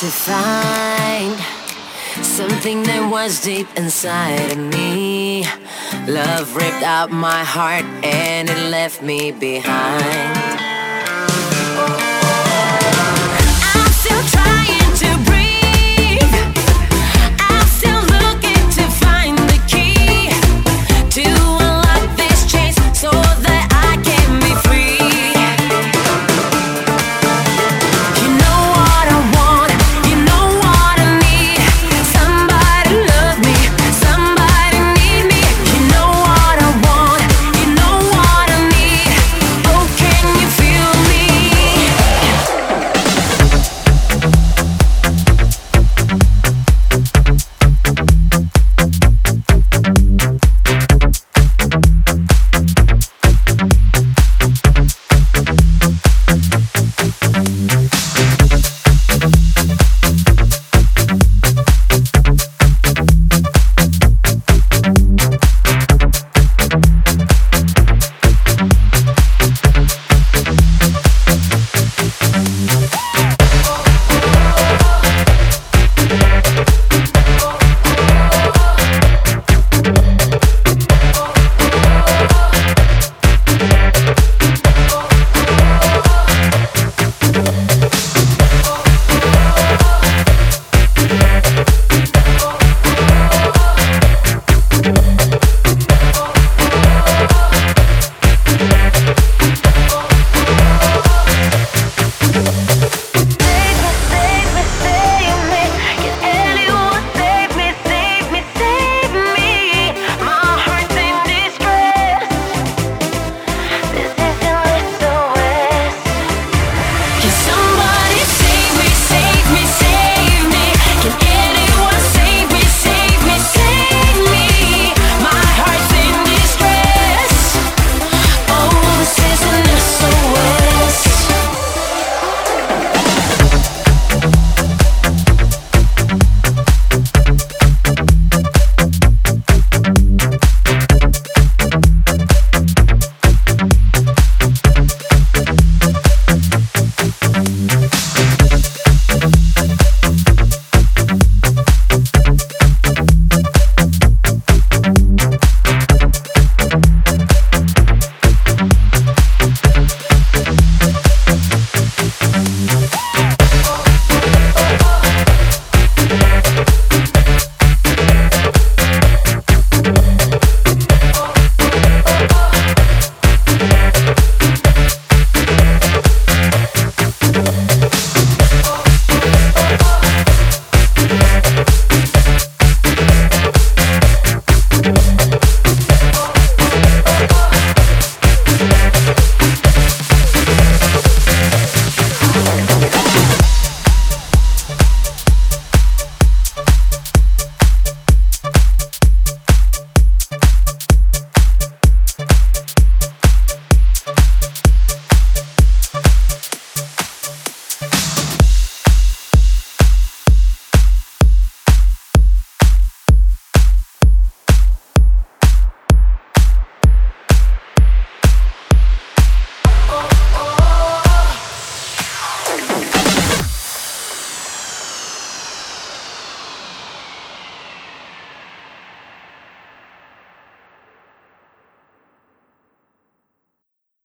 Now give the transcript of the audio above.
to find something that was deep inside of me. Love ripped out my heart and it left me behind.